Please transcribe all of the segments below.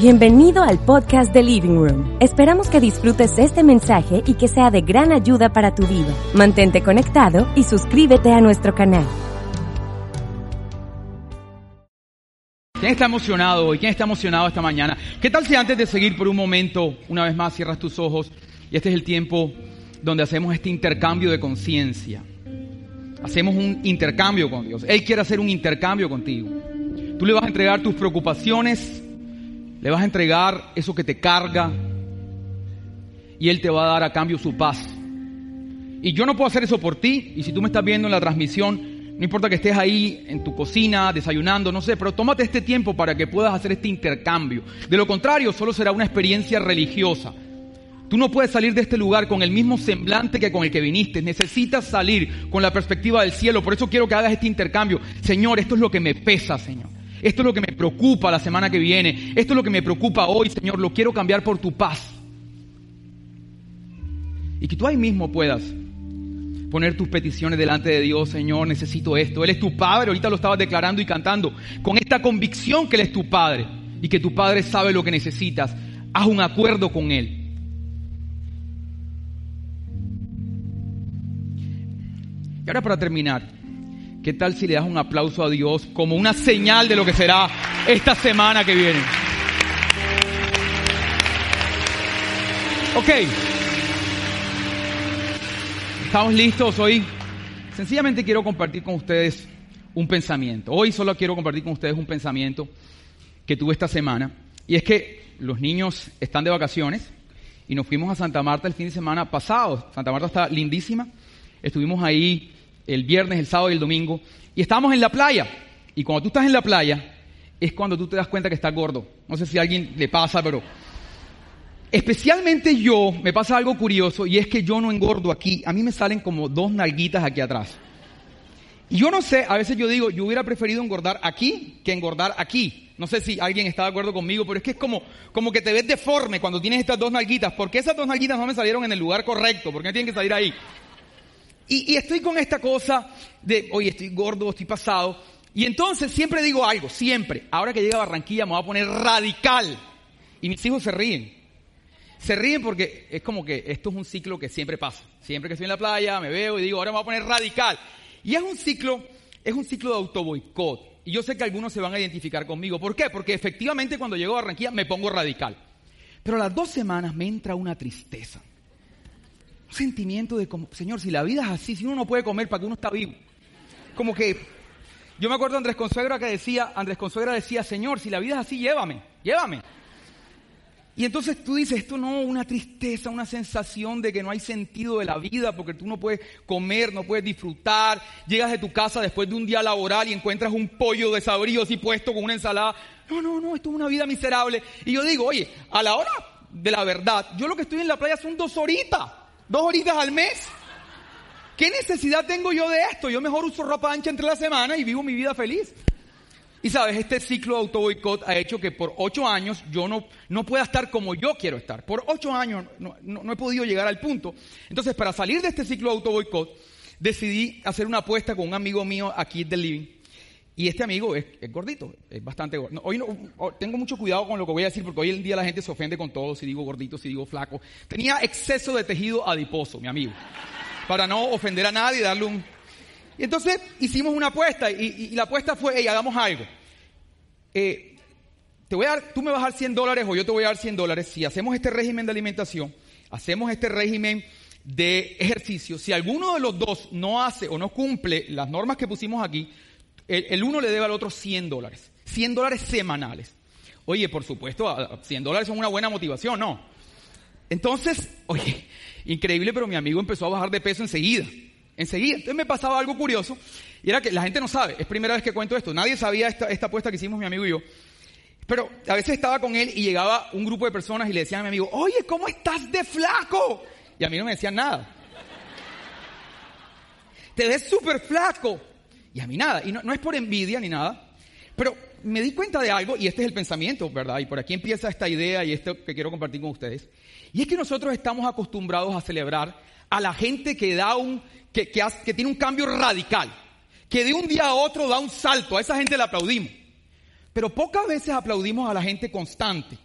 Bienvenido al podcast de Living Room. Esperamos que disfrutes este mensaje y que sea de gran ayuda para tu vida. Mantente conectado y suscríbete a nuestro canal. ¿Quién está emocionado hoy? ¿Quién está emocionado esta mañana? ¿Qué tal si antes de seguir por un momento, una vez más, cierras tus ojos y este es el tiempo donde hacemos este intercambio de conciencia? Hacemos un intercambio con Dios. Él quiere hacer un intercambio contigo. Tú le vas a entregar tus preocupaciones, le vas a entregar eso que te carga y Él te va a dar a cambio su paz. Y yo no puedo hacer eso por ti. Y si tú me estás viendo en la transmisión, no importa que estés ahí en tu cocina, desayunando, no sé, pero tómate este tiempo para que puedas hacer este intercambio. De lo contrario, solo será una experiencia religiosa. Tú no puedes salir de este lugar con el mismo semblante que con el que viniste. Necesitas salir con la perspectiva del cielo. Por eso quiero que hagas este intercambio. Señor, esto es lo que me pesa, Señor. Esto es lo que me preocupa la semana que viene. Esto es lo que me preocupa hoy, Señor. Lo quiero cambiar por tu paz. Y que tú ahí mismo puedas poner tus peticiones delante de Dios, Señor, necesito esto. Él es tu Padre, ahorita lo estabas declarando y cantando, con esta convicción que Él es tu Padre y que tu Padre sabe lo que necesitas. Haz un acuerdo con Él. Y ahora para terminar, ¿qué tal si le das un aplauso a Dios como una señal de lo que será esta semana que viene? Ok. ¿Estamos listos hoy? Sencillamente quiero compartir con ustedes un pensamiento. Hoy solo quiero compartir con ustedes un pensamiento que tuve esta semana. Y es que los niños están de vacaciones y nos fuimos a Santa Marta el fin de semana pasado. Santa Marta está lindísima. Estuvimos ahí el viernes, el sábado y el domingo, y estábamos en la playa. Y cuando tú estás en la playa, es cuando tú te das cuenta que estás gordo. No sé si a alguien le pasa, pero especialmente yo me pasa algo curioso y es que yo no engordo aquí. A mí me salen como dos nalguitas aquí atrás. Y yo no sé, a veces yo digo, yo hubiera preferido engordar aquí que engordar aquí. No sé si alguien está de acuerdo conmigo, pero es que es como, como que te ves deforme cuando tienes estas dos nalguitas. porque esas dos nalguitas no me salieron en el lugar correcto? ¿Por qué tienen que salir ahí? Y, estoy con esta cosa de, oye, estoy gordo, estoy pasado. Y entonces siempre digo algo, siempre. Ahora que llega a Barranquilla me voy a poner radical. Y mis hijos se ríen. Se ríen porque es como que esto es un ciclo que siempre pasa. Siempre que estoy en la playa, me veo y digo, ahora me voy a poner radical. Y es un ciclo, es un ciclo de autoboicot. Y yo sé que algunos se van a identificar conmigo. ¿Por qué? Porque efectivamente cuando llego a Barranquilla me pongo radical. Pero a las dos semanas me entra una tristeza un sentimiento de como, Señor, si la vida es así, si uno no puede comer, ¿para que uno está vivo? Como que, yo me acuerdo de Andrés Consuegra que decía, Andrés Consuegra decía, Señor, si la vida es así, llévame, llévame. Y entonces tú dices, esto no, una tristeza, una sensación de que no hay sentido de la vida porque tú no puedes comer, no puedes disfrutar. Llegas de tu casa después de un día laboral y encuentras un pollo desabrido así puesto con una ensalada. No, no, no, esto es una vida miserable. Y yo digo, oye, a la hora de la verdad, yo lo que estoy en la playa son dos horitas. Dos horitas al mes. ¿Qué necesidad tengo yo de esto? Yo mejor uso ropa ancha entre la semana y vivo mi vida feliz. Y sabes, este ciclo de auto boicot ha hecho que por ocho años yo no, no pueda estar como yo quiero estar. Por ocho años no, no, he podido llegar al punto. Entonces, para salir de este ciclo de auto boicot, decidí hacer una apuesta con un amigo mío aquí del Living. Y este amigo es, gordito, es bastante gordo. Hoy no, tengo mucho cuidado con lo que voy a decir porque hoy en día la gente se ofende con todo, si digo gordito, si digo flaco. Tenía exceso de tejido adiposo, mi amigo, para no ofender a nadie y darle un... Y entonces hicimos una apuesta y, la apuesta fue, hey, hagamos algo. Eh, te voy a dar, tú me vas a dar 100 dólares o yo te voy a dar 100 dólares. Si hacemos este régimen de alimentación, hacemos este régimen de ejercicio, si alguno de los dos no hace o no cumple las normas que pusimos aquí, el, uno le debe al otro 100 dólares. 100 dólares semanales. Oye, por supuesto, 100 dólares son una buena motivación, ¿no? Entonces, oye, increíble, pero mi amigo empezó a bajar de peso enseguida. Enseguida. Entonces me pasaba algo curioso. Y era que la gente no sabe. Es primera vez que cuento esto. Nadie sabía esta, esta apuesta que hicimos mi amigo y yo. Pero a veces estaba con él y llegaba un grupo de personas y le decían a mi amigo, oye, ¿cómo estás de flaco? Y a mí no me decían nada. Te ves súper flaco. Y a mí nada. Y no, es por envidia ni nada. Pero me di cuenta de algo, y este es el pensamiento, ¿verdad? Y por aquí empieza esta idea y esto que quiero compartir con ustedes. Y es que nosotros estamos acostumbrados a celebrar a la gente que da un, que, que, que tiene un cambio radical, que de un día a otro da un salto, a esa gente le aplaudimos. Pero pocas veces aplaudimos a la gente constante.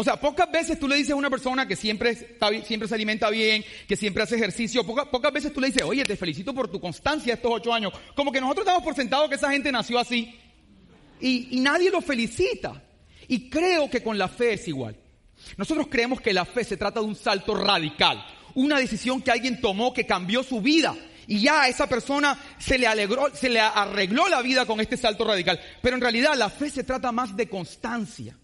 O sea, pocas veces tú le dices a una persona que siempre, está, siempre se alimenta bien, que siempre hace ejercicio, pocas, pocas veces tú le dices, oye, te felicito por tu constancia estos ocho años. Como que nosotros damos por sentado que esa gente nació así. Y, y nadie lo felicita. Y creo que con la fe es igual. Nosotros creemos que la fe se trata de un salto radical, una decisión que alguien tomó que cambió su vida. Y ya a esa persona se le alegró, se le arregló la vida con este salto radical. Pero en realidad la fe se trata más de constancia.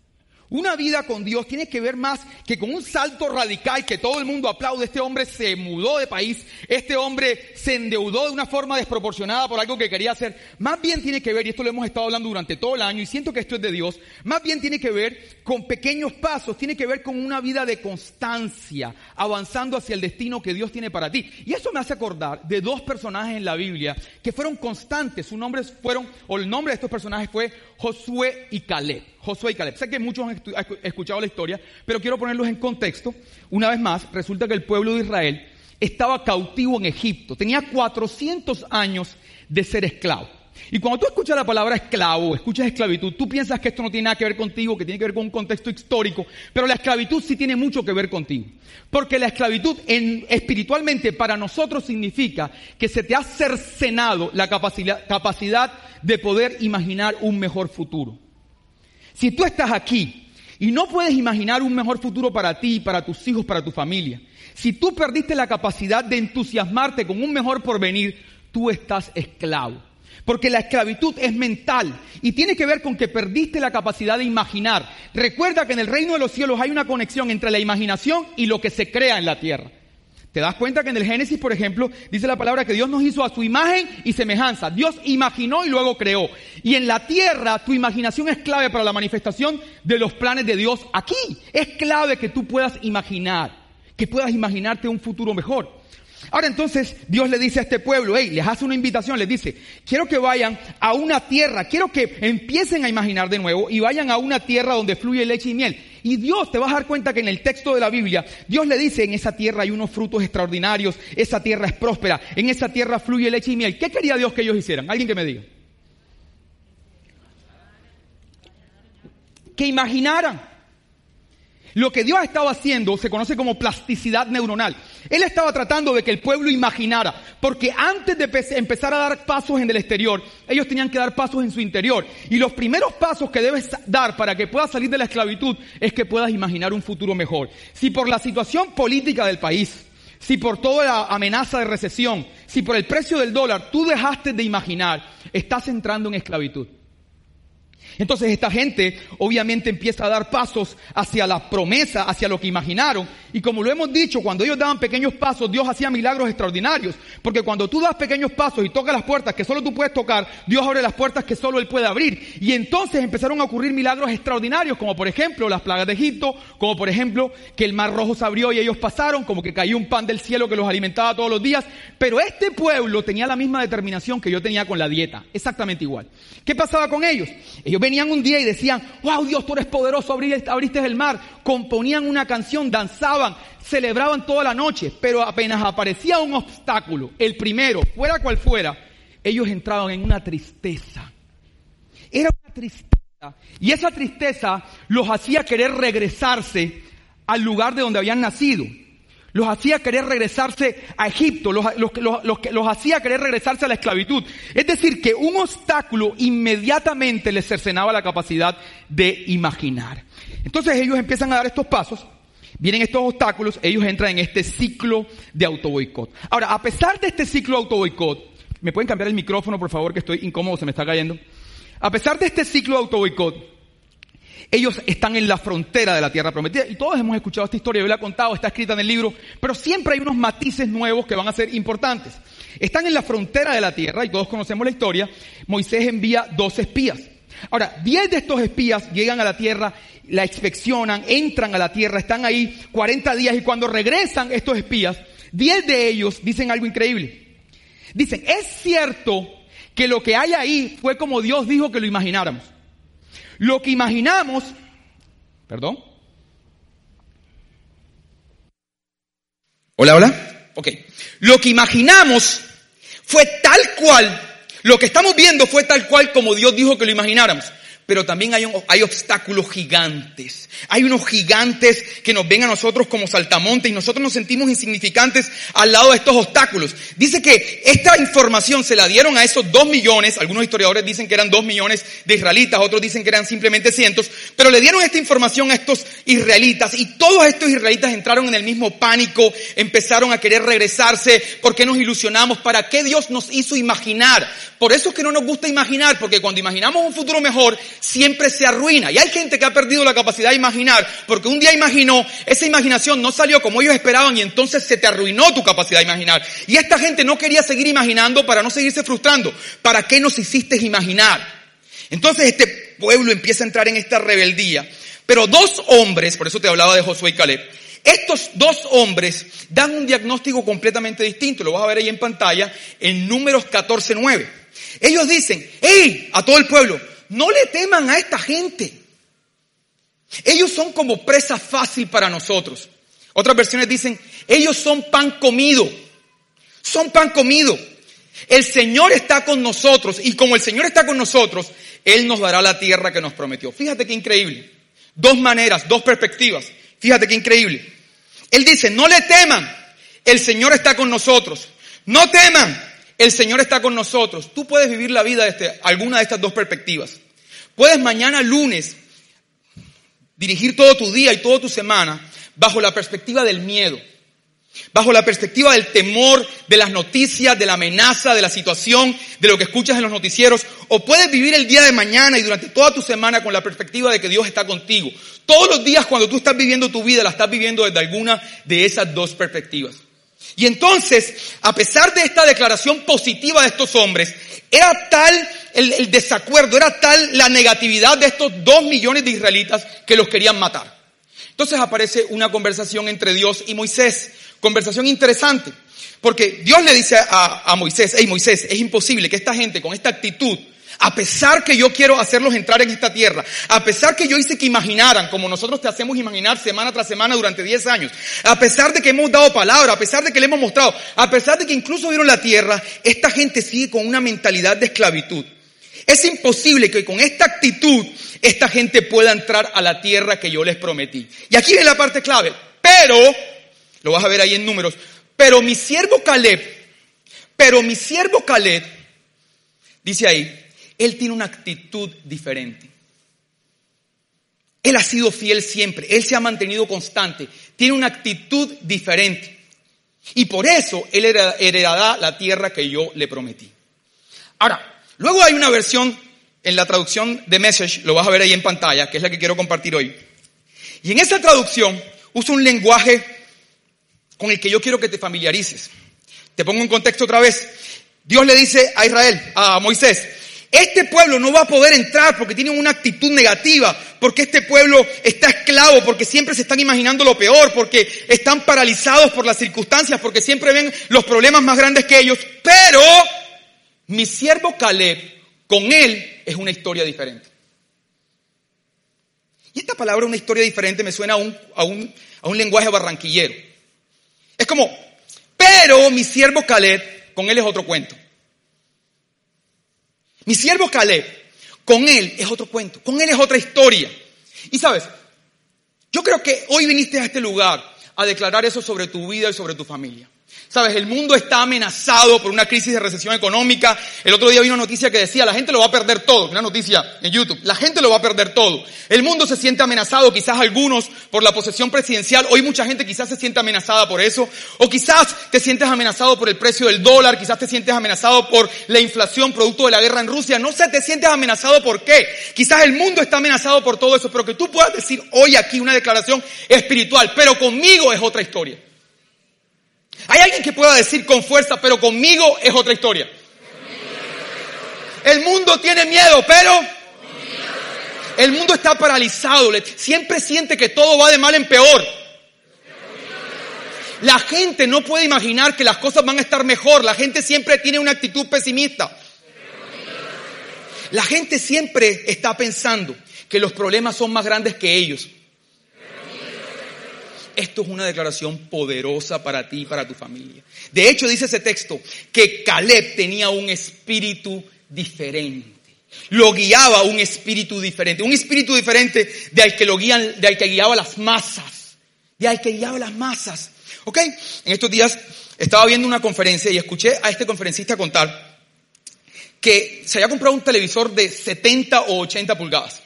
Una vida con Dios tiene que ver más que con un salto radical que todo el mundo aplaude. Este hombre se mudó de país, este hombre se endeudó de una forma desproporcionada por algo que quería hacer. Más bien tiene que ver, y esto lo hemos estado hablando durante todo el año y siento que esto es de Dios, más bien tiene que ver con pequeños pasos, tiene que ver con una vida de constancia, avanzando hacia el destino que Dios tiene para ti. Y eso me hace acordar de dos personajes en la Biblia que fueron constantes. Sus nombres fueron, o el nombre de estos personajes fue Josué y Caleb. Josué y Caleb. Sé que muchos han escuchado la historia, pero quiero ponerlos en contexto. Una vez más, resulta que el pueblo de Israel estaba cautivo en Egipto. Tenía 400 años de ser esclavo. Y cuando tú escuchas la palabra esclavo, escuchas esclavitud, tú piensas que esto no tiene nada que ver contigo, que tiene que ver con un contexto histórico, pero la esclavitud sí tiene mucho que ver contigo. Porque la esclavitud en, espiritualmente para nosotros significa que se te ha cercenado la capacidad, capacidad de poder imaginar un mejor futuro. Si tú estás aquí y no puedes imaginar un mejor futuro para ti, para tus hijos, para tu familia, si tú perdiste la capacidad de entusiasmarte con un mejor porvenir, tú estás esclavo. Porque la esclavitud es mental y tiene que ver con que perdiste la capacidad de imaginar. Recuerda que en el reino de los cielos hay una conexión entre la imaginación y lo que se crea en la tierra. ¿Te das cuenta que en el Génesis, por ejemplo, dice la palabra que Dios nos hizo a su imagen y semejanza? Dios imaginó y luego creó. Y en la tierra tu imaginación es clave para la manifestación de los planes de Dios aquí. Es clave que tú puedas imaginar, que puedas imaginarte un futuro mejor. Ahora entonces Dios le dice a este pueblo, hey, les hace una invitación, les dice, quiero que vayan a una tierra, quiero que empiecen a imaginar de nuevo y vayan a una tierra donde fluye leche y miel. Y Dios, te vas a dar cuenta que en el texto de la Biblia, Dios le dice, en esa tierra hay unos frutos extraordinarios, esa tierra es próspera, en esa tierra fluye leche y miel. ¿Qué quería Dios que ellos hicieran? Alguien que me diga. Que imaginaran. Lo que Dios estaba haciendo se conoce como plasticidad neuronal. Él estaba tratando de que el pueblo imaginara, porque antes de empezar a dar pasos en el exterior, ellos tenían que dar pasos en su interior. Y los primeros pasos que debes dar para que puedas salir de la esclavitud es que puedas imaginar un futuro mejor. Si por la situación política del país, si por toda la amenaza de recesión, si por el precio del dólar tú dejaste de imaginar, estás entrando en esclavitud. Entonces esta gente obviamente empieza a dar pasos hacia la promesa, hacia lo que imaginaron. Y como lo hemos dicho, cuando ellos daban pequeños pasos, Dios hacía milagros extraordinarios. Porque cuando tú das pequeños pasos y tocas las puertas que solo tú puedes tocar, Dios abre las puertas que solo Él puede abrir. Y entonces empezaron a ocurrir milagros extraordinarios, como por ejemplo las plagas de Egipto, como por ejemplo que el mar rojo se abrió y ellos pasaron, como que cayó un pan del cielo que los alimentaba todos los días. Pero este pueblo tenía la misma determinación que yo tenía con la dieta, exactamente igual. ¿Qué pasaba con ellos? Ellos venían un día y decían, wow Dios, tú eres poderoso, abriste el mar, componían una canción, danzaban, celebraban toda la noche, pero apenas aparecía un obstáculo, el primero, fuera cual fuera, ellos entraban en una tristeza. Era una tristeza. Y esa tristeza los hacía querer regresarse al lugar de donde habían nacido los hacía querer regresarse a Egipto, los, los, hacía querer regresarse a la esclavitud. Es decir, que un obstáculo inmediatamente les cercenaba la capacidad de imaginar. Entonces ellos empiezan a dar estos pasos, vienen estos obstáculos, ellos entran en este ciclo de autoboicot. Ahora, a pesar de este ciclo de autoboicot, ¿me pueden cambiar el micrófono, por favor, que estoy incómodo, se me está cayendo? A pesar de este ciclo de autoboicot, ellos están en la frontera de la tierra prometida. Y todos hemos escuchado esta historia, yo la he contado, está escrita en el libro, pero siempre hay unos matices nuevos que van a ser importantes. Están en la frontera de la tierra y todos conocemos la historia. Moisés envía dos espías. Ahora, 10 de estos espías llegan a la tierra, la inspeccionan, entran a la tierra, están ahí 40 días y cuando regresan estos espías, 10 de ellos dicen algo increíble. Dicen, es cierto que lo que hay ahí fue como Dios dijo que lo imagináramos. Lo que imaginamos, perdón. Hola, hola. Ok. Lo que imaginamos fue tal cual, lo que estamos viendo fue tal cual como Dios dijo que lo imagináramos pero también hay, obstáculos gigantes. Hay unos gigantes que nos ven a nosotros como saltamontes y nosotros nos sentimos insignificantes al lado de estos obstáculos. Dice que esta información se la dieron a esos dos millones, algunos historiadores dicen que eran dos millones de israelitas, otros dicen que eran simplemente cientos, pero le dieron esta información a estos israelitas y todos estos israelitas entraron en el mismo pánico, empezaron a querer regresarse, ¿por qué nos ilusionamos? ¿Para qué Dios nos hizo imaginar? Por eso es que no nos gusta imaginar, porque cuando imaginamos un futuro mejor, siempre se arruina. Y hay gente que ha perdido la capacidad de imaginar porque un día imaginó, esa imaginación no salió como ellos esperaban y entonces se te arruinó tu capacidad de imaginar. Y esta gente no quería seguir imaginando para no seguirse frustrando. ¿Para qué nos hiciste imaginar? Entonces este pueblo empieza a entrar en esta rebeldía. Pero dos hombres, por eso te hablaba de Josué y Caleb, estos dos hombres dan un diagnóstico completamente distinto. Lo vas a ver ahí en pantalla en números 14.9. Ellos dicen, hey, a todo el pueblo, no le teman a esta gente. Ellos son como presa fácil para nosotros. Otras versiones dicen, ellos son pan comido. Son pan comido. El Señor está con nosotros y como el Señor está con nosotros, Él nos dará la tierra que nos prometió. Fíjate qué increíble. Dos maneras, dos perspectivas. Fíjate qué increíble. Él dice, no le teman, el Señor está con nosotros. No teman, el Señor está con nosotros. Tú puedes vivir la vida desde alguna de estas dos perspectivas. Puedes mañana lunes dirigir todo tu día y toda tu semana bajo la perspectiva del miedo, bajo la perspectiva del temor, de las noticias, de la amenaza, de la situación, de lo que escuchas en los noticieros, o puedes vivir el día de mañana y durante toda tu semana con la perspectiva de que Dios está contigo. Todos los días cuando tú estás viviendo tu vida la estás viviendo desde alguna de esas dos perspectivas. Y entonces, a pesar de esta declaración positiva de estos hombres, era tal el, desacuerdo, era tal la negatividad de estos dos millones de israelitas que los querían matar. Entonces aparece una conversación entre Dios y Moisés, conversación interesante, porque Dios le dice a, a Moisés, hey Moisés, es imposible que esta gente con esta actitud a pesar que yo quiero hacerlos entrar en esta tierra, a pesar que yo hice que imaginaran, como nosotros te hacemos imaginar semana tras semana durante 10 años, a pesar de que hemos dado palabra, a pesar de que le hemos mostrado, a pesar de que incluso vieron la tierra, esta gente sigue con una mentalidad de esclavitud. Es imposible que con esta actitud esta gente pueda entrar a la tierra que yo les prometí. Y aquí viene la parte clave. Pero, lo vas a ver ahí en números, pero mi siervo Caleb, pero mi siervo Caleb, dice ahí, él tiene una actitud diferente. Él ha sido fiel siempre, Él se ha mantenido constante, tiene una actitud diferente. Y por eso Él heredará la tierra que yo le prometí. Ahora, luego hay una versión en la traducción de Message, lo vas a ver ahí en pantalla, que es la que quiero compartir hoy. Y en esa traducción usa un lenguaje con el que yo quiero que te familiarices. Te pongo en contexto otra vez. Dios le dice a Israel, a Moisés, este pueblo no va a poder entrar porque tienen una actitud negativa, porque este pueblo está esclavo, porque siempre se están imaginando lo peor, porque están paralizados por las circunstancias, porque siempre ven los problemas más grandes que ellos. Pero mi siervo Caleb, con él es una historia diferente. Y esta palabra, una historia diferente, me suena a un, a un, a un lenguaje barranquillero. Es como, pero mi siervo Caleb, con él es otro cuento. Mi siervo Caleb, con él es otro cuento, con él es otra historia. Y sabes, yo creo que hoy viniste a este lugar a declarar eso sobre tu vida y sobre tu familia. Sabes, el mundo está amenazado por una crisis de recesión económica. El otro día vi una noticia que decía, la gente lo va a perder todo. Una noticia en YouTube. La gente lo va a perder todo. El mundo se siente amenazado, quizás algunos por la posesión presidencial. Hoy mucha gente quizás se siente amenazada por eso. O quizás te sientes amenazado por el precio del dólar. Quizás te sientes amenazado por la inflación producto de la guerra en Rusia. No sé, te sientes amenazado por qué. Quizás el mundo está amenazado por todo eso. Pero que tú puedas decir hoy aquí una declaración espiritual. Pero conmigo es otra historia. Hay alguien que pueda decir con fuerza, pero conmigo es otra historia. El mundo tiene miedo, pero El mundo está paralizado, siempre siente que todo va de mal en peor. La gente no puede imaginar que las cosas van a estar mejor. La gente siempre tiene una actitud pesimista. La gente siempre está pensando que los problemas son más grandes que ellos. Esto es una declaración poderosa para ti y para tu familia. De hecho, dice ese texto que Caleb tenía un espíritu diferente. Lo guiaba un espíritu diferente. Un espíritu diferente de al que lo guían, de al que guiaba las masas. De al que guiaba las masas. ¿Ok? En estos días estaba viendo una conferencia y escuché a este conferencista contar que se había comprado un televisor de 70 o 80 pulgadas.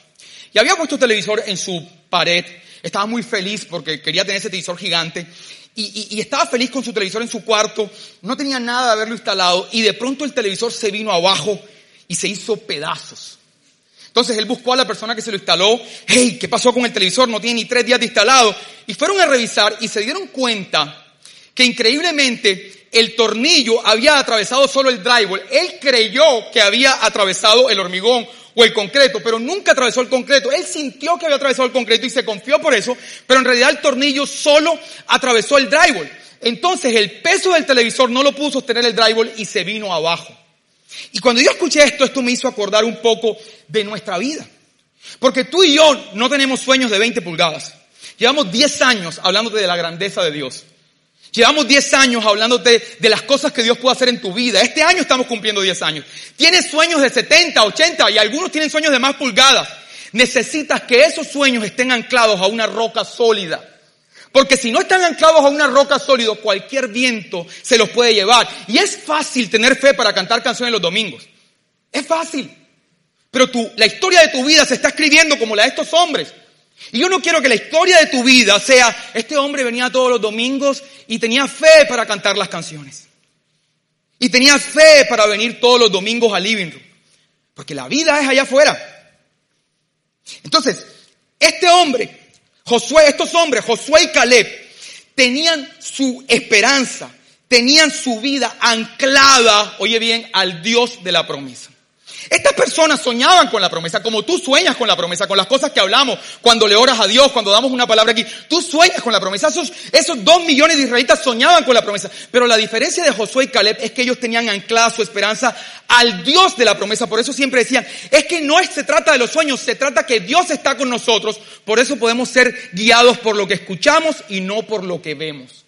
Y había puesto el televisor en su pared estaba muy feliz porque quería tener ese televisor gigante. Y, estaba feliz con su televisor en su cuarto. No tenía nada de haberlo instalado. Y de pronto el televisor se vino abajo y se hizo pedazos. Entonces él buscó a la persona que se lo instaló. Hey, ¿qué pasó con el televisor? No tiene ni tres días de instalado. Y fueron a revisar y se dieron cuenta que increíblemente el tornillo había atravesado solo el drywall. Él creyó que había atravesado el hormigón el concreto, pero nunca atravesó el concreto. Él sintió que había atravesado el concreto y se confió por eso, pero en realidad el tornillo solo atravesó el drywall. Entonces el peso del televisor no lo pudo sostener el drywall y se vino abajo. Y cuando yo escuché esto, esto me hizo acordar un poco de nuestra vida. Porque tú y yo no tenemos sueños de 20 pulgadas. Llevamos 10 años hablándote de la grandeza de Dios. Llevamos 10 años hablándote de las cosas que Dios puede hacer en tu vida. Este año estamos cumpliendo 10 años. Tienes sueños de 70, 80 y algunos tienen sueños de más pulgadas. Necesitas que esos sueños estén anclados a una roca sólida. Porque si no están anclados a una roca sólida, cualquier viento se los puede llevar. Y es fácil tener fe para cantar canciones los domingos. Es fácil. Pero tú, la historia de tu vida se está escribiendo como la de estos hombres. Y yo no quiero que la historia de tu vida sea, este hombre venía todos los domingos y tenía fe para cantar las canciones. Y tenía fe para venir todos los domingos al living room. Porque la vida es allá afuera. Entonces, este hombre, Josué, estos hombres, Josué y Caleb, tenían su esperanza, tenían su vida anclada, oye bien, al Dios de la promesa. Estas personas soñaban con la promesa, como tú sueñas con la promesa, con las cosas que hablamos, cuando le oras a Dios, cuando damos una palabra aquí. Tú sueñas con la promesa. Esos, esos dos millones de israelitas soñaban con la promesa. Pero la diferencia de Josué y Caleb es que ellos tenían anclada su esperanza al Dios de la promesa. Por eso siempre decían, es que no se trata de los sueños, se trata que Dios está con nosotros. Por eso podemos ser guiados por lo que escuchamos y no por lo que vemos.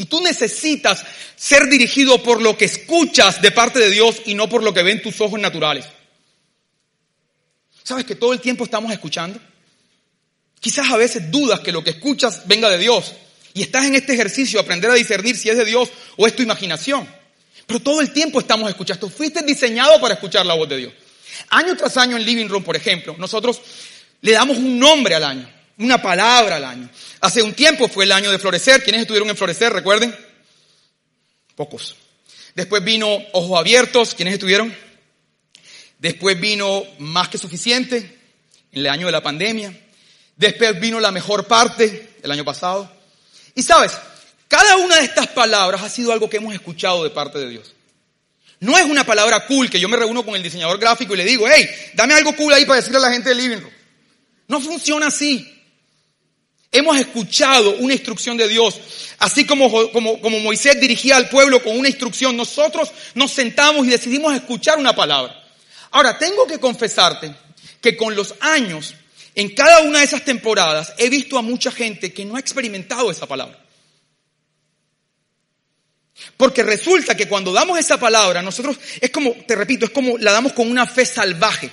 Y tú necesitas ser dirigido por lo que escuchas de parte de Dios y no por lo que ven tus ojos naturales. ¿Sabes que todo el tiempo estamos escuchando? Quizás a veces dudas que lo que escuchas venga de Dios. Y estás en este ejercicio, aprender a discernir si es de Dios o es tu imaginación. Pero todo el tiempo estamos escuchando. Fuiste diseñado para escuchar la voz de Dios. Año tras año en Living Room, por ejemplo, nosotros le damos un nombre al año una palabra al año. Hace un tiempo fue el año de florecer. ¿Quiénes estuvieron en florecer? Recuerden. Pocos. Después vino ojos abiertos. ¿Quiénes estuvieron? Después vino más que suficiente en el año de la pandemia. Después vino la mejor parte el año pasado. Y sabes, cada una de estas palabras ha sido algo que hemos escuchado de parte de Dios. No es una palabra cool que yo me reúno con el diseñador gráfico y le digo, hey, dame algo cool ahí para decirle a la gente del living room. No funciona así. Hemos escuchado una instrucción de Dios, así como, como, como, Moisés dirigía al pueblo con una instrucción, nosotros nos sentamos y decidimos escuchar una palabra. Ahora, tengo que confesarte que con los años, en cada una de esas temporadas, he visto a mucha gente que no ha experimentado esa palabra. Porque resulta que cuando damos esa palabra, nosotros, es como, te repito, es como la damos con una fe salvaje.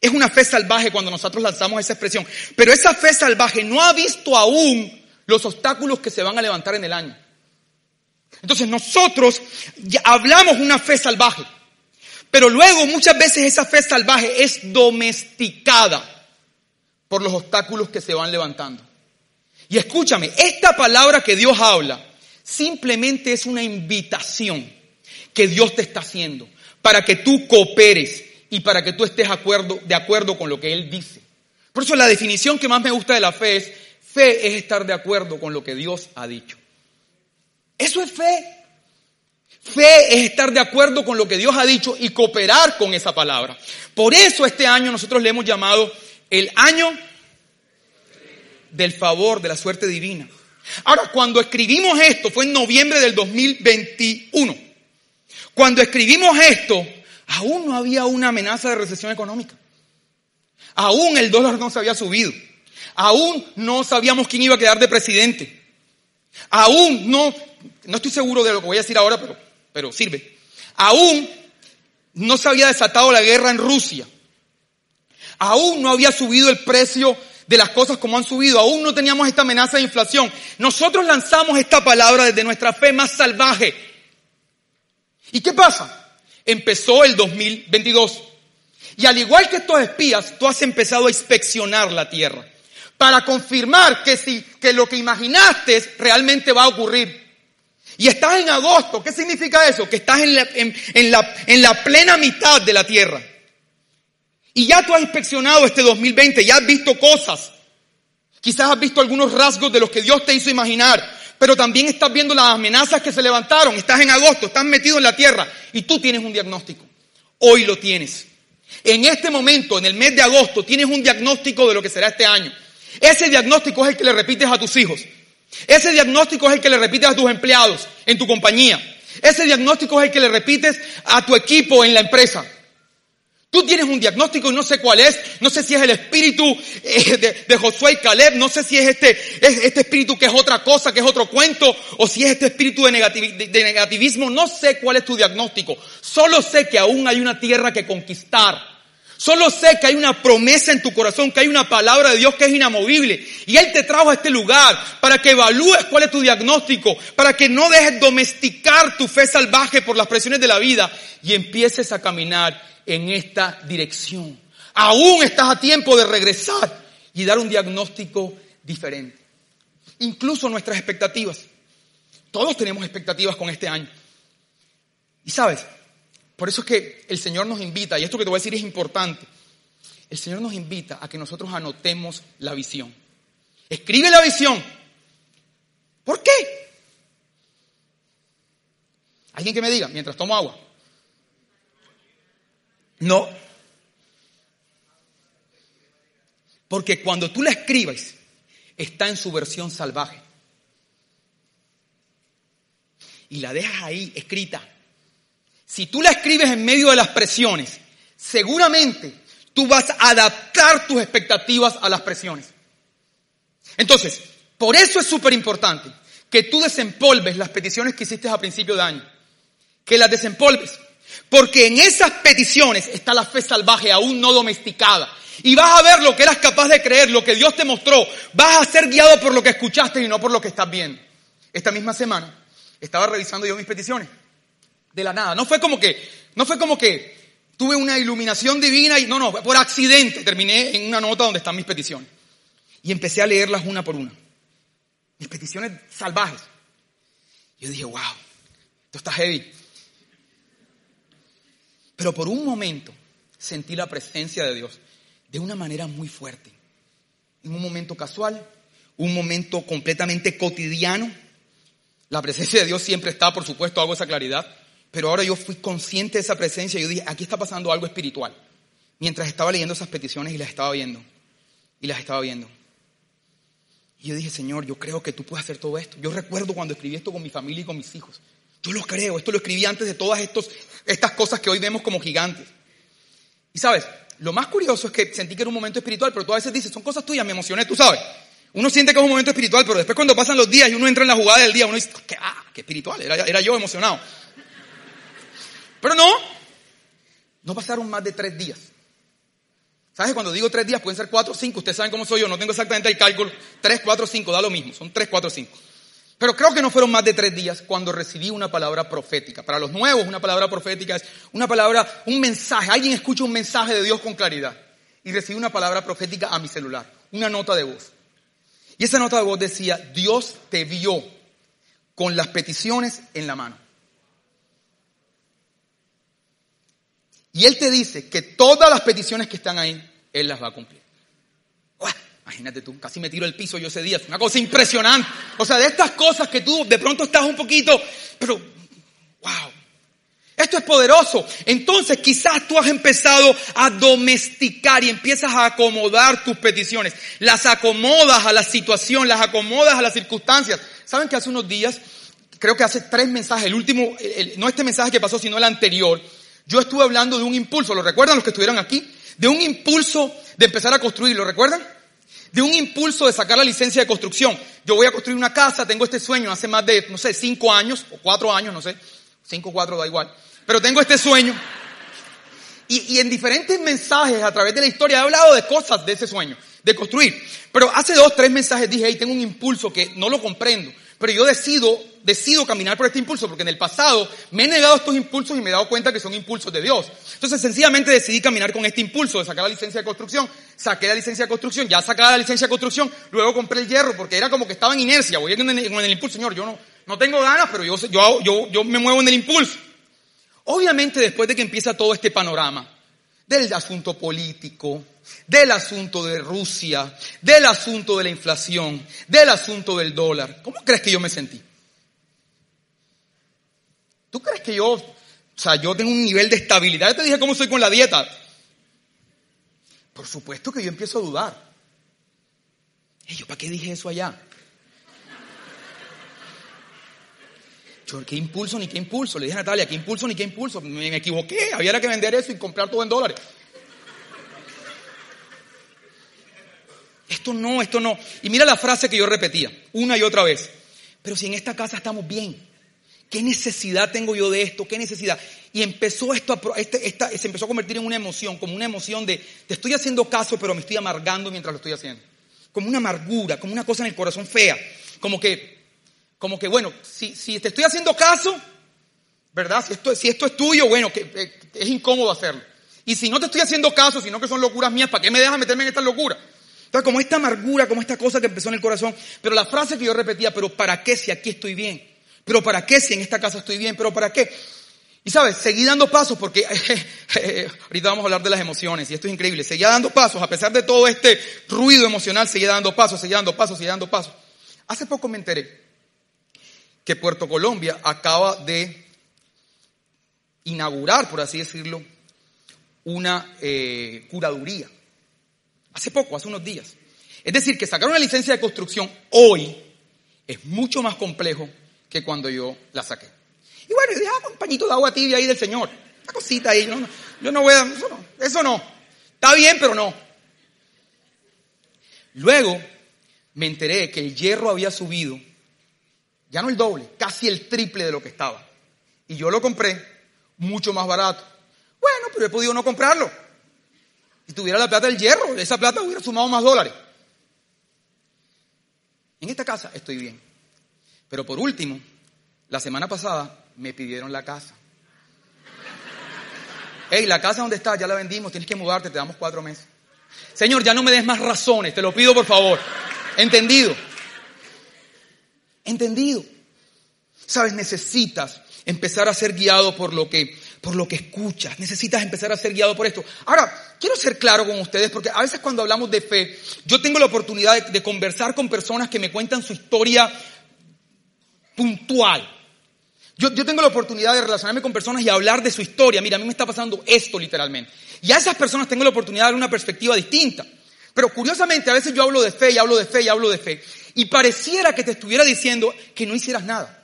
Es una fe salvaje cuando nosotros lanzamos esa expresión. Pero esa fe salvaje no ha visto aún los obstáculos que se van a levantar en el año. Entonces nosotros hablamos una fe salvaje. Pero luego muchas veces esa fe salvaje es domesticada por los obstáculos que se van levantando. Y escúchame, esta palabra que Dios habla simplemente es una invitación que Dios te está haciendo para que tú cooperes y para que tú estés de acuerdo con lo que Él dice. Por eso la definición que más me gusta de la fe es, fe es estar de acuerdo con lo que Dios ha dicho. Eso es fe. Fe es estar de acuerdo con lo que Dios ha dicho y cooperar con esa palabra. Por eso este año nosotros le hemos llamado el año del favor, de la suerte divina. Ahora, cuando escribimos esto, fue en noviembre del 2021. Cuando escribimos esto, aún no había una amenaza de recesión económica. Aún el dólar no se había subido. Aún no sabíamos quién iba a quedar de presidente. Aún no, no estoy seguro de lo que voy a decir ahora, pero, pero sirve. Aún no se había desatado la guerra en Rusia. Aún no había subido el precio de las cosas como han subido. Aún no teníamos esta amenaza de inflación. Nosotros lanzamos esta palabra desde nuestra fe más salvaje. ¿Y qué pasa? Empezó el 2022. Y al igual que estos espías, tú has empezado a inspeccionar la tierra para confirmar que si que lo que imaginaste realmente va a ocurrir. Y estás en agosto, ¿qué significa eso? Que estás en la, en la, en la plena mitad de la tierra. Y ya tú has inspeccionado este 2020, ya has visto cosas. Quizás has visto algunos rasgos de los que Dios te hizo imaginar, pero también estás viendo las amenazas que se levantaron. Estás en agosto, estás metido en la tierra y tú tienes un diagnóstico. Hoy lo tienes. En este momento, en el mes de agosto, tienes un diagnóstico de lo que será este año. Ese diagnóstico es el que le repites a tus hijos. Ese diagnóstico es el que le repites a tus empleados en tu compañía. Ese diagnóstico es el que le repites a tu equipo en la empresa. Tú tienes un diagnóstico y no sé cuál es, no sé si es el espíritu eh, de, Josué y Caleb, no sé si es este, este espíritu que es otra cosa, que es otro cuento, o si es este espíritu de negativismo, no sé cuál es tu diagnóstico. Solo sé que aún hay una tierra que conquistar. Solo sé que hay una promesa en tu corazón, que hay una palabra de Dios que es inamovible. Y Él te trajo a este lugar para que evalúes cuál es tu diagnóstico, para que no dejes domesticar tu fe salvaje por las presiones de la vida y empieces a caminar en esta dirección. Aún estás a tiempo de regresar y dar un diagnóstico diferente. Incluso nuestras expectativas. Todos tenemos expectativas con este año. Y sabes, por eso es que el Señor nos invita, y esto que te voy a decir es importante, el Señor nos invita a que nosotros anotemos la visión. Escribe la visión. ¿Por qué? Alguien que me diga, mientras tomo agua. No. Porque cuando tú la escribes, está en su versión salvaje. Y la dejas ahí escrita. Si tú la escribes en medio de las presiones, seguramente tú vas a adaptar tus expectativas a las presiones. Entonces, por eso es súper importante que tú desempolves las peticiones que hiciste a principio de año. Que las desempolves. Porque en esas peticiones está la fe salvaje aún no domesticada. Y vas a ver lo que eras capaz de creer, lo que Dios te mostró. Vas a ser guiado por lo que escuchaste y no por lo que estás viendo. Esta misma semana estaba revisando yo mis peticiones. De la nada. No fue como que, no fue como que tuve una iluminación divina y no, no, por accidente terminé en una nota donde están mis peticiones. Y empecé a leerlas una por una. Mis peticiones salvajes. Yo dije, wow, esto está heavy. Pero por un momento sentí la presencia de Dios de una manera muy fuerte. En un momento casual, un momento completamente cotidiano. La presencia de Dios siempre está, por supuesto, hago esa claridad. Pero ahora yo fui consciente de esa presencia y yo dije, aquí está pasando algo espiritual. Mientras estaba leyendo esas peticiones y las estaba viendo. Y las estaba viendo. Y yo dije, Señor, yo creo que tú puedes hacer todo esto. Yo recuerdo cuando escribí esto con mi familia y con mis hijos. Yo lo creo, esto lo escribí antes de todas estos, estas cosas que hoy vemos como gigantes. Y sabes, lo más curioso es que sentí que era un momento espiritual, pero tú a veces dices, son cosas tuyas, me emocioné, tú sabes. Uno siente que es un momento espiritual, pero después cuando pasan los días y uno entra en la jugada del día, uno dice, ¿qué, ah, qué espiritual, era, era yo emocionado. Pero no, no pasaron más de tres días. ¿Sabes? Cuando digo tres días, pueden ser cuatro cinco. Ustedes saben cómo soy yo, no tengo exactamente el cálculo. Tres, cuatro, cinco, da lo mismo. Son tres, cuatro, cinco. Pero creo que no fueron más de tres días cuando recibí una palabra profética. Para los nuevos, una palabra profética es una palabra, un mensaje. Alguien escucha un mensaje de Dios con claridad. Y recibí una palabra profética a mi celular, una nota de voz. Y esa nota de voz decía, Dios te vio con las peticiones en la mano. Y Él te dice que todas las peticiones que están ahí, Él las va a cumplir. Imagínate tú, casi me tiro el piso yo ese día. Una cosa impresionante. O sea, de estas cosas que tú de pronto estás un poquito, pero, wow. Esto es poderoso. Entonces quizás tú has empezado a domesticar y empiezas a acomodar tus peticiones. Las acomodas a la situación, las acomodas a las circunstancias. ¿Saben que hace unos días, creo que hace tres mensajes, el último, no este mensaje que pasó, sino el anterior, yo estuve hablando de un impulso, ¿lo recuerdan los que estuvieron aquí? De un impulso de empezar a construir, ¿lo recuerdan? De un impulso de sacar la licencia de construcción. Yo voy a construir una casa, tengo este sueño hace más de, no sé, cinco años o cuatro años, no sé. Cinco, cuatro, da igual. Pero tengo este sueño. Y, y, en diferentes mensajes a través de la historia he hablado de cosas de ese sueño, de construir. Pero hace dos, tres mensajes dije, hey, tengo un impulso que no lo comprendo. Pero yo decido, decido caminar por este impulso porque en el pasado me he negado estos impulsos y me he dado cuenta que son impulsos de Dios. Entonces sencillamente decidí caminar con este impulso de sacar la licencia de construcción. Saqué la licencia de construcción, ya sacada la licencia de construcción, luego compré el hierro porque era como que estaba en inercia, voy en el, en el impulso, señor, yo no, no tengo ganas, pero yo, yo, yo, yo me muevo en el impulso. Obviamente después de que empieza todo este panorama del asunto político, del asunto de Rusia, del asunto de la inflación, del asunto del dólar, ¿cómo crees que yo me sentí? ¿Tú crees que yo, o sea, yo tengo un nivel de estabilidad? Yo te dije cómo soy con la dieta. Por supuesto que yo empiezo a dudar. ¿Y yo para qué dije eso allá? ¿Qué impulso ni qué impulso? Le dije a Natalia, ¿qué impulso ni qué impulso? Me, equivoqué, había que vender eso y comprar todo en dólares. Esto no, esto no. Y mira la frase que yo repetía una y otra vez. Pero si en esta casa estamos bien, ¿qué necesidad tengo yo de esto? ¿Qué necesidad? Y empezó esto a, este, se empezó a convertir en una emoción, como una emoción de, te estoy haciendo caso, pero me estoy amargando mientras lo estoy haciendo. Como una amargura, como una cosa en el corazón fea. Como que como que, bueno, si, si te estoy haciendo caso, ¿verdad? Si esto, si esto es tuyo, bueno, que, eh, es incómodo hacerlo. Y si no te estoy haciendo caso, sino que son locuras mías, ¿para qué me dejas meterme en esta locura? Entonces, como esta amargura, como esta cosa que empezó en el corazón, pero la frase que yo repetía, pero ¿para qué si aquí estoy bien? Pero ¿para qué si en esta casa estoy bien? Pero ¿para qué? Y sabes, seguí dando pasos porque ahorita vamos a hablar de las emociones y esto es increíble. Seguía dando pasos, a pesar de todo este ruido emocional, seguía dando pasos, seguía dando pasos, seguía dando pasos. Hace poco me enteré que Puerto Colombia acaba de inaugurar, por así decirlo, una eh, curaduría. Hace poco, hace unos días. Es decir, que sacar una licencia de construcción hoy es mucho más complejo que cuando yo la saqué. Y bueno, yo dije, ah, un pañito de agua tibia ahí del Señor. Una cosita ahí. Yo no, yo no voy a... Eso no, eso no. Está bien, pero no. Luego me enteré que el hierro había subido ya no el doble, casi el triple de lo que estaba. Y yo lo compré mucho más barato. Bueno, pero he podido no comprarlo. Si tuviera la plata del hierro, esa plata hubiera sumado más dólares. En esta casa estoy bien. Pero por último, la semana pasada me pidieron la casa. Hey, la casa donde estás, ya la vendimos, tienes que mudarte, te damos cuatro meses. Señor, ya no me des más razones, te lo pido por favor. Entendido. Entendido. Sabes, necesitas empezar a ser guiado por lo que por lo que escuchas. Necesitas empezar a ser guiado por esto. Ahora, quiero ser claro con ustedes porque a veces cuando hablamos de fe, yo tengo la oportunidad de, conversar con personas que me cuentan su historia puntual. Yo, yo, tengo la oportunidad de relacionarme con personas y hablar de su historia. Mira, a mí me está pasando esto literalmente. Y a esas personas tengo la oportunidad de dar una perspectiva distinta. Pero curiosamente, a veces yo hablo de fe y hablo de fe y hablo de fe. Y pareciera que te estuviera diciendo que no hicieras nada.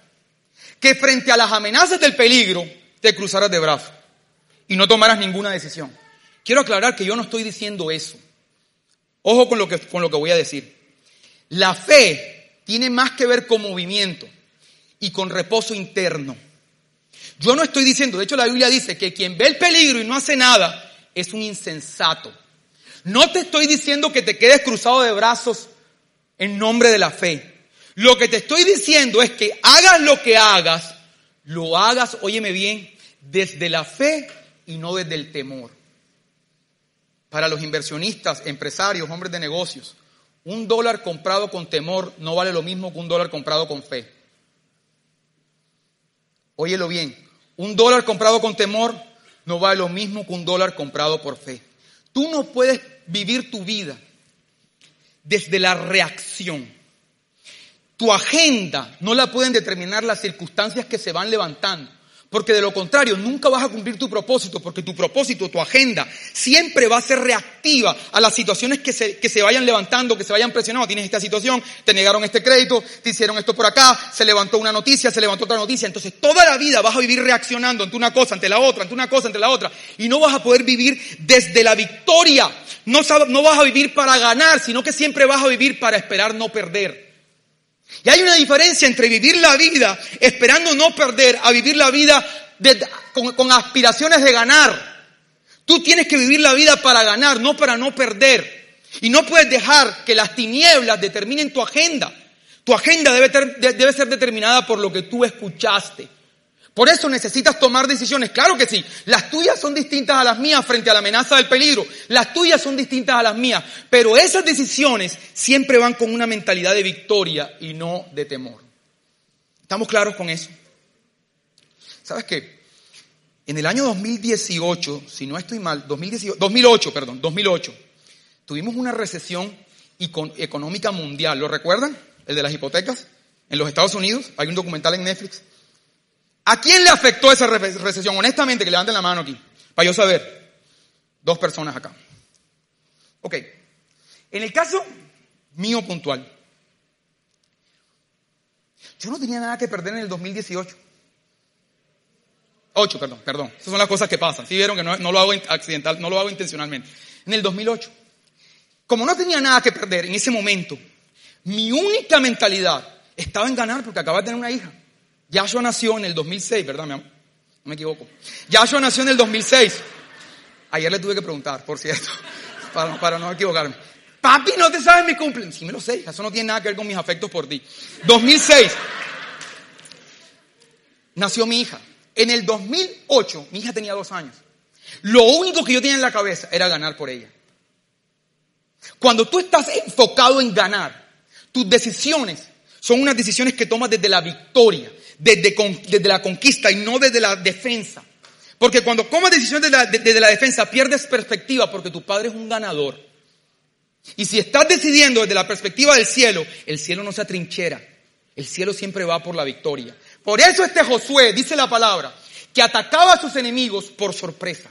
Que frente a las amenazas del peligro te cruzaras de brazos y no tomaras ninguna decisión. Quiero aclarar que yo no estoy diciendo eso. Ojo con lo que, con lo que voy a decir. La fe tiene más que ver con movimiento y con reposo interno. Yo no estoy diciendo, de hecho la Biblia dice que quien ve el peligro y no hace nada es un insensato. No te estoy diciendo que te quedes cruzado de brazos en nombre de la fe. Lo que te estoy diciendo es que hagas lo que hagas, lo hagas, óyeme bien, desde la fe y no desde el temor. Para los inversionistas, empresarios, hombres de negocios, un dólar comprado con temor no vale lo mismo que un dólar comprado con fe. Óyelo bien, un dólar comprado con temor no vale lo mismo que un dólar comprado por fe. Tú no puedes vivir tu vida desde la reacción. Tu agenda no la pueden determinar las circunstancias que se van levantando. Porque de lo contrario, nunca vas a cumplir tu propósito, porque tu propósito, tu agenda, siempre va a ser reactiva a las situaciones que se, que se vayan levantando, que se vayan presionando. Tienes esta situación, te negaron este crédito, te hicieron esto por acá, se levantó una noticia, se levantó otra noticia. Entonces toda la vida vas a vivir reaccionando ante una cosa, ante la otra, ante una cosa, ante la otra. Y no vas a poder vivir desde la victoria. No, no vas a vivir para ganar, sino que siempre vas a vivir para esperar no perder. Y hay una diferencia entre vivir la vida esperando no perder a vivir la vida con, aspiraciones de ganar. Tú tienes que vivir la vida para ganar, no para no perder. Y no puedes dejar que las tinieblas determinen tu agenda. Tu agenda debe, ser determinada por lo que tú escuchaste. Por eso necesitas tomar decisiones. Claro que sí. Las tuyas son distintas a las mías frente a la amenaza del peligro. Las tuyas son distintas a las mías. Pero esas decisiones siempre van con una mentalidad de victoria y no de temor. ¿Estamos claros con eso? ¿Sabes qué? En el año 2018, si no estoy mal, 2008, perdón, 2008, tuvimos una recesión económica mundial. ¿Lo recuerdan? El de las hipotecas en los Estados Unidos. Hay un documental en Netflix. ¿A quién le afectó esa recesión? Honestamente, que levanten la mano aquí, para yo saber. Dos personas acá. Ok. En el caso mío puntual, yo no tenía nada que perder en el 2018. Ocho, perdón, perdón. Esas son las cosas que pasan. Si vieron que no, no, lo hago accidental, no lo hago intencionalmente. En el 2008. Como no tenía nada que perder en ese momento, mi única mentalidad estaba en ganar porque acababa de tener una hija. Yashua nació en el 2006, ¿verdad, mi amor? No me equivoco. Yashua nació en el 2006. Ayer le tuve que preguntar, por cierto, para, no equivocarme. Papi, ¿no te sabes mi cumpleaños? Sí, me lo sé. Eso no tiene nada que ver con mis afectos por ti. 2006. Nació mi hija. En el 2008, mi hija tenía dos años. Lo único que yo tenía en la cabeza era ganar por ella. Cuando tú estás enfocado en ganar, tus decisiones son unas decisiones que tomas desde la victoria, desde, la conquista y no desde la defensa. Porque cuando tomas decisiones desde la, defensa pierdes perspectiva porque tu padre es un ganador. Y si estás decidiendo desde la perspectiva del cielo, el cielo no se atrinchera. El cielo siempre va por la victoria. Por eso este Josué, dice la palabra, que atacaba a sus enemigos por sorpresa.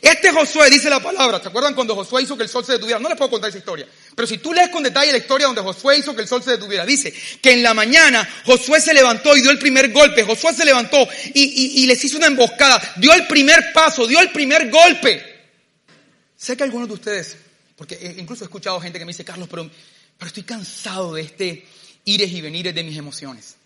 Este Josué dice la palabra, ¿se acuerdan cuando Josué hizo que el sol se detuviera? No les puedo contar esa historia, pero si tú lees con detalle la historia donde Josué hizo que el sol se detuviera, dice que en la mañana Josué se levantó y dio el primer golpe, Josué se levantó y, les hizo una emboscada, dio el primer paso, dio el primer golpe. Sé que algunos de ustedes, porque incluso he escuchado gente que me dice, Carlos, pero, pero estoy cansado de este ires y venires de mis emociones.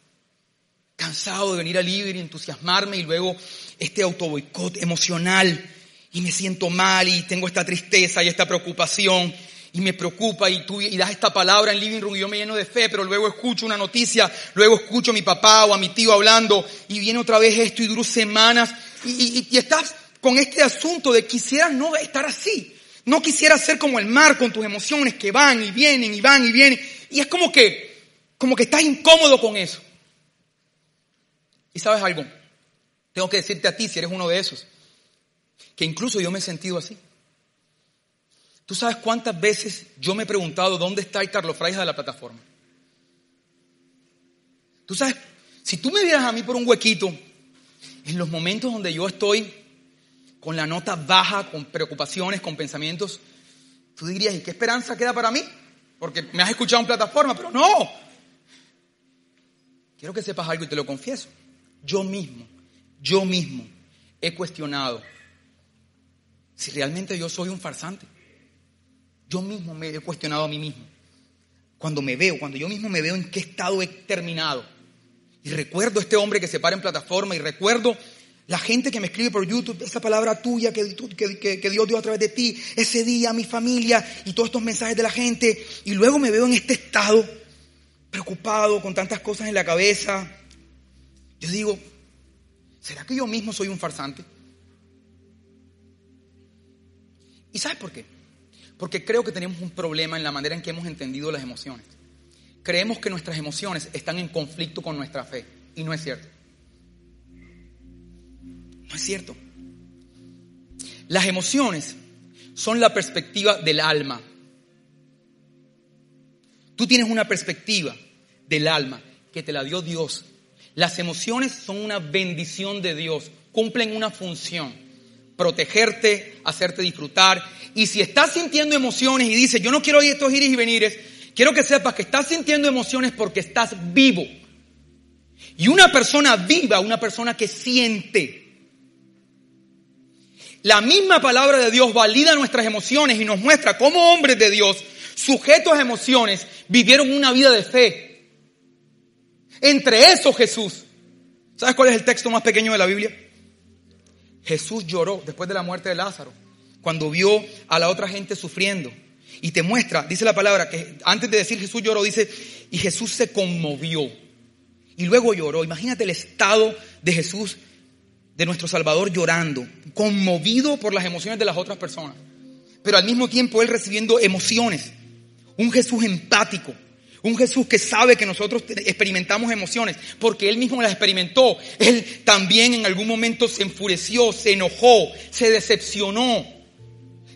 Cansado de venir al libre y entusiasmarme y luego este autoboicot emocional y me siento mal y tengo esta tristeza y esta preocupación y me preocupa y tú y das esta palabra en living room y yo me lleno de fe, pero luego escucho una noticia, luego escucho a mi papá o a mi tío hablando y viene otra vez esto y duro semanas y, y, estás con este asunto de quisieras no estar así, no quisieras ser como el mar con tus emociones que van y vienen y van y vienen y es como que, como que estás incómodo con eso. Y sabes algo, tengo que decirte a ti si eres uno de esos que incluso yo me he sentido así. ¿Tú sabes cuántas veces yo me he preguntado dónde está el Carlos Fraija de la plataforma? Tú sabes, si tú me vieras a mí por un huequito, en los momentos donde yo estoy con la nota baja, con preocupaciones, con pensamientos, tú dirías, ¿y qué esperanza queda para mí? Porque me has escuchado en plataforma, pero no. Quiero que sepas algo y te lo confieso. Yo mismo, yo mismo he cuestionado si realmente yo soy un farsante. Yo mismo me he cuestionado a mí mismo. Cuando me veo, cuando yo mismo me veo en qué estado he terminado. Y recuerdo a este hombre que se para en plataforma y recuerdo la gente que me escribe por YouTube, esa palabra tuya que, que, que, Dios dio a través de ti, ese día, mi familia y todos estos mensajes de la gente. Y luego me veo en este estado, preocupado, con tantas cosas en la cabeza. Yo digo, ¿será que yo mismo soy un farsante? ¿Y sabes por qué? Porque creo que tenemos un problema en la manera en que hemos entendido las emociones. Creemos que nuestras emociones están en conflicto con nuestra fe. Y no es cierto. No es cierto. Las emociones son la perspectiva del alma. Tú tienes una perspectiva del alma que te la dio Dios. Las emociones son una bendición de Dios, cumplen una función, protegerte, hacerte disfrutar. Y si estás sintiendo emociones y dices, yo no quiero ir estos iris y venires, quiero que sepas que estás sintiendo emociones porque estás vivo. Y una persona viva, una persona que siente. La misma palabra de Dios valida nuestras emociones y nos muestra cómo hombres de Dios, sujetos a emociones, vivieron una vida de fe, entre eso Jesús. ¿Sabes cuál es el texto más pequeño de la Biblia? Jesús lloró después de la muerte de Lázaro, cuando vio a la otra gente sufriendo. Y te muestra, dice la palabra, que antes de decir Jesús lloró, dice, y Jesús se conmovió. Y luego lloró. Imagínate el estado de Jesús, de nuestro Salvador, llorando, conmovido por las emociones de las otras personas. Pero al mismo tiempo él recibiendo emociones. Un Jesús empático, un Jesús que sabe que nosotros experimentamos emociones, porque Él mismo las experimentó. Él también en algún momento se enfureció, se enojó, se decepcionó.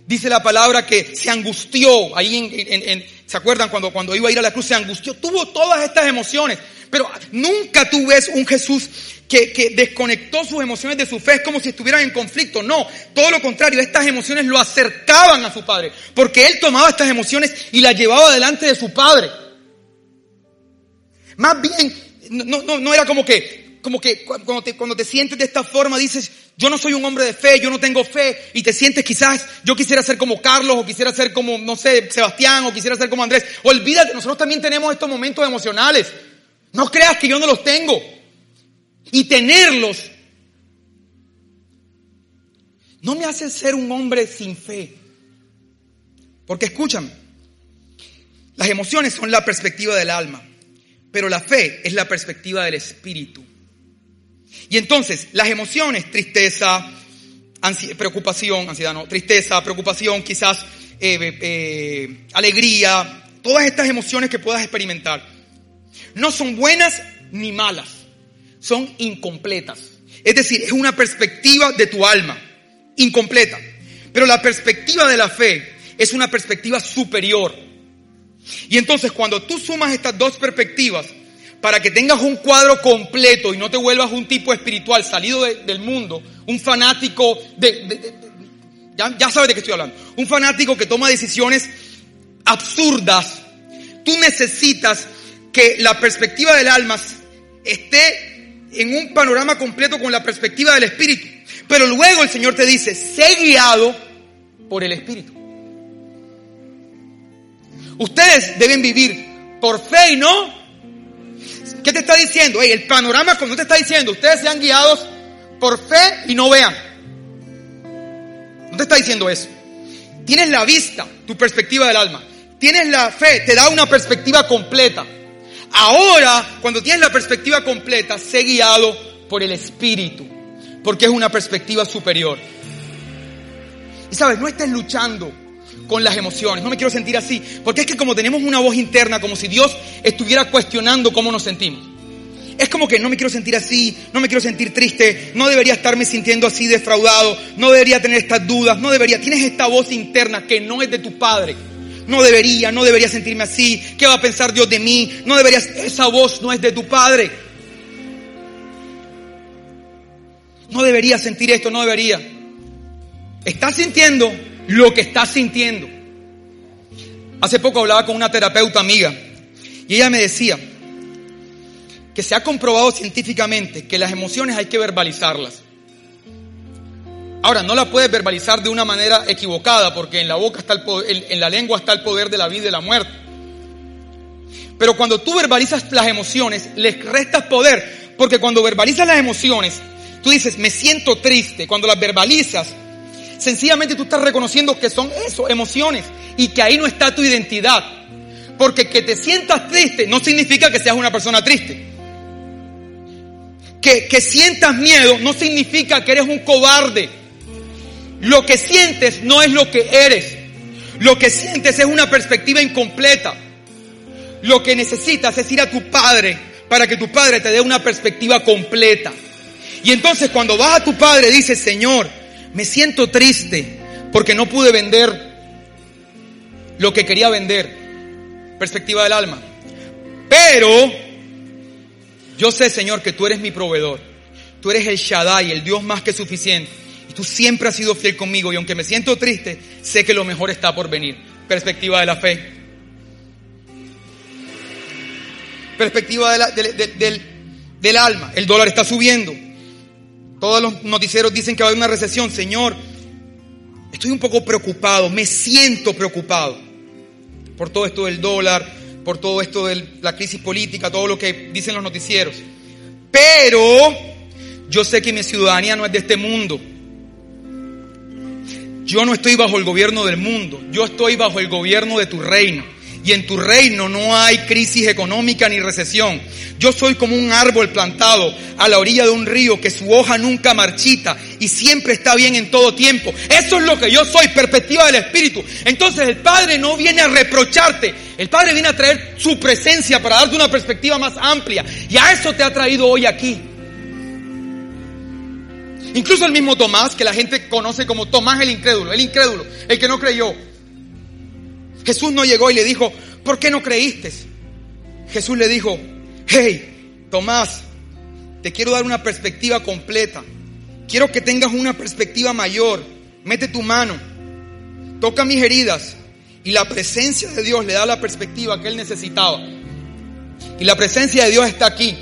Dice la palabra que se angustió. Ahí en, ¿se acuerdan cuando, cuando iba a ir a la cruz? Se angustió. Tuvo todas estas emociones. Pero nunca tú ves un Jesús que, que, desconectó sus emociones de su fe, es como si estuvieran en conflicto. No, todo lo contrario, estas emociones lo acercaban a su Padre, porque Él tomaba estas emociones y las llevaba delante de su Padre. Más bien, no, no, no era como que, como que cuando te, cuando te sientes de esta forma dices, yo no soy un hombre de fe, yo no tengo fe, y te sientes quizás, yo quisiera ser como Carlos, o quisiera ser como, no sé, Sebastián, o quisiera ser como Andrés. Olvídate, nosotros también tenemos estos momentos emocionales. No creas que yo no los tengo. Y tenerlos no me hace ser un hombre sin fe. Porque escúchame, las emociones son la perspectiva del alma. Pero la fe es la perspectiva del espíritu. Y entonces, las emociones, tristeza, preocupación, ansiedad, no, tristeza, preocupación, quizás eh, eh, alegría, todas estas emociones que puedas experimentar, no son buenas ni malas, son incompletas. Es decir, es una perspectiva de tu alma, incompleta. Pero la perspectiva de la fe es una perspectiva superior. Y entonces cuando tú sumas estas dos perspectivas, para que tengas un cuadro completo y no te vuelvas un tipo espiritual salido del mundo, un fanático de, ya, ya sabes de qué estoy hablando, un fanático que toma decisiones absurdas, tú necesitas que la perspectiva del alma esté en un panorama completo con la perspectiva del espíritu. Pero luego el Señor te dice, sé guiado por el espíritu. Ustedes deben vivir por fe y no. ¿Qué te está diciendo? el panorama como te está diciendo, ustedes sean guiados por fe y no vean. No te está diciendo eso. Tienes la vista, tu perspectiva del alma. Tienes la fe, te da una perspectiva completa. Ahora, cuando tienes la perspectiva completa, sé guiado por el Espíritu, porque es una perspectiva superior. Y sabes, no estés luchando con las emociones. No me quiero sentir así. Porque es que como tenemos una voz interna, como si Dios estuviera cuestionando cómo nos sentimos. Es como que no me quiero sentir así, no me quiero sentir triste, no debería estarme sintiendo así defraudado, no debería tener estas dudas, no debería. Tienes esta voz interna que no es de tu padre. No debería, no debería sentirme así. ¿Qué va a pensar Dios de mí? No debería, esa voz no es de tu padre. No debería sentir esto, no debería. Estás sintiendo lo que estás sintiendo. Hace poco hablaba con una terapeuta amiga y ella me decía que se ha comprobado científicamente que las emociones hay que verbalizarlas. Ahora, no la puedes verbalizar de una manera equivocada porque en la boca está el poder, en la lengua está el poder de la vida y de la muerte. Pero cuando tú verbalizas las emociones, les restas poder, porque cuando verbalizas las emociones, tú dices, me siento triste, cuando las verbalizas, Sencillamente tú estás reconociendo que son eso, emociones, y que ahí no está tu identidad. Porque que te sientas triste no significa que seas una persona triste. Que, que sientas miedo no significa que eres un cobarde. Lo que sientes no es lo que eres. Lo que sientes es una perspectiva incompleta. Lo que necesitas es ir a tu padre para que tu padre te dé una perspectiva completa. Y entonces cuando vas a tu padre dices, Señor, me siento triste porque no pude vender lo que quería vender. Perspectiva del alma. Pero Yo sé, Señor, que tú eres mi proveedor. Tú eres el Shaddai, el Dios más que suficiente. Y tú siempre has sido fiel conmigo. Y aunque me siento triste, sé que lo mejor está por venir. Perspectiva de la fe. Perspectiva del, del alma. El dólar está subiendo. Todos los noticieros dicen que va a haber una recesión. Señor, estoy un poco preocupado. Me siento preocupado por todo esto del dólar, por todo esto de la crisis política, todo lo que dicen los noticieros. Pero yo sé que mi ciudadanía no es de este mundo. Yo no estoy bajo el gobierno del mundo, yo estoy bajo el gobierno de tu reino. Y en tu reino no hay crisis económica ni recesión. Yo soy como un árbol plantado a la orilla de un río que su hoja nunca marchita y siempre está bien en todo tiempo. Eso es lo que yo soy, perspectiva del Espíritu. Entonces el Padre no viene a reprocharte, el Padre viene a traer su presencia para darte una perspectiva más amplia. Y a eso te ha traído hoy aquí. Incluso el mismo Tomás, que la gente conoce como Tomás el incrédulo, el incrédulo, el que no creyó. Jesús no llegó y le dijo, ¿por qué no creíste? Jesús le dijo, hey, Tomás, te quiero dar una perspectiva completa. Quiero que tengas una perspectiva mayor. Mete tu mano, toca mis heridas. Y la presencia de Dios le da la perspectiva que él necesitaba. Y la presencia de Dios está aquí,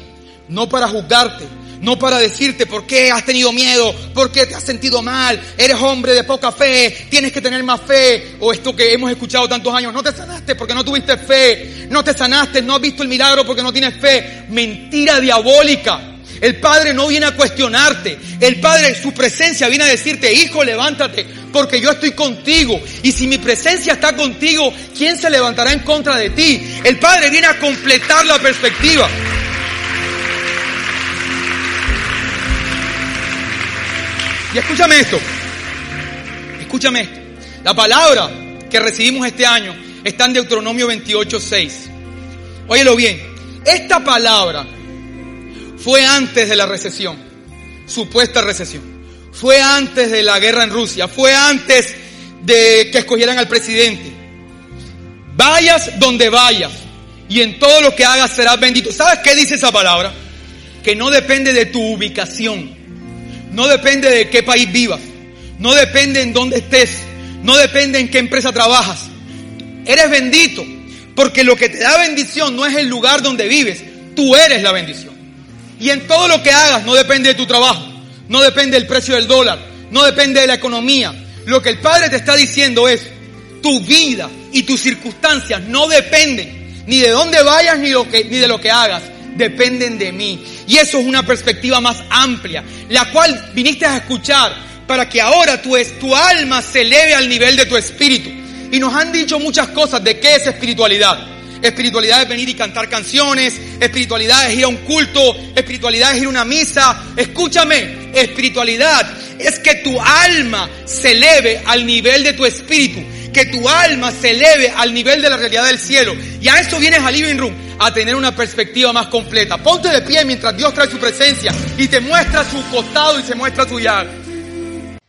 no para juzgarte, no para decirte por qué has tenido miedo, por qué te has sentido mal, eres hombre de poca fe, tienes que tener más fe, o esto que hemos escuchado tantos años, no te sanaste porque no tuviste fe, no te sanaste, no has visto el milagro porque no tienes fe. Mentira diabólica. El Padre no viene a cuestionarte. El Padre, su presencia viene a decirte, hijo, levántate, porque yo estoy contigo. Y si mi presencia está contigo, ¿quién se levantará en contra de ti? El Padre viene a completar la perspectiva. Y escúchame esto. Escúchame esto. La palabra que recibimos este año está en Deuteronomio 28, 6. Óyelo bien. Esta palabra fue antes de la recesión, supuesta recesión. Fue antes de la guerra en Rusia. Fue antes de que escogieran al presidente. Vayas donde vayas y en todo lo que hagas serás bendito. ¿Sabes qué dice esa palabra? Que no depende de tu ubicación. No depende de qué país vivas. No depende en dónde estés. No depende en qué empresa trabajas. Eres bendito. Porque lo que te da bendición no es el lugar donde vives. Tú eres la bendición. Y en todo lo que hagas no depende de tu trabajo. No depende del precio del dólar. No depende de la economía. Lo que el Padre te está diciendo es, tu vida y tus circunstancias no dependen ni de dónde vayas ni, lo que, ni de lo que hagas dependen de mí. Y eso es una perspectiva más amplia, la cual viniste a escuchar para que ahora tu, tu alma se eleve al nivel de tu espíritu. Y nos han dicho muchas cosas de qué es espiritualidad. Espiritualidad es venir y cantar canciones, espiritualidad es ir a un culto, espiritualidad es ir a una misa. Escúchame, espiritualidad es que tu alma se eleve al nivel de tu espíritu, que tu alma se eleve al nivel de la realidad del cielo. Y a eso vienes al living room, a tener una perspectiva más completa. Ponte de pie mientras Dios trae su presencia y te muestra su costado y se muestra su llaga.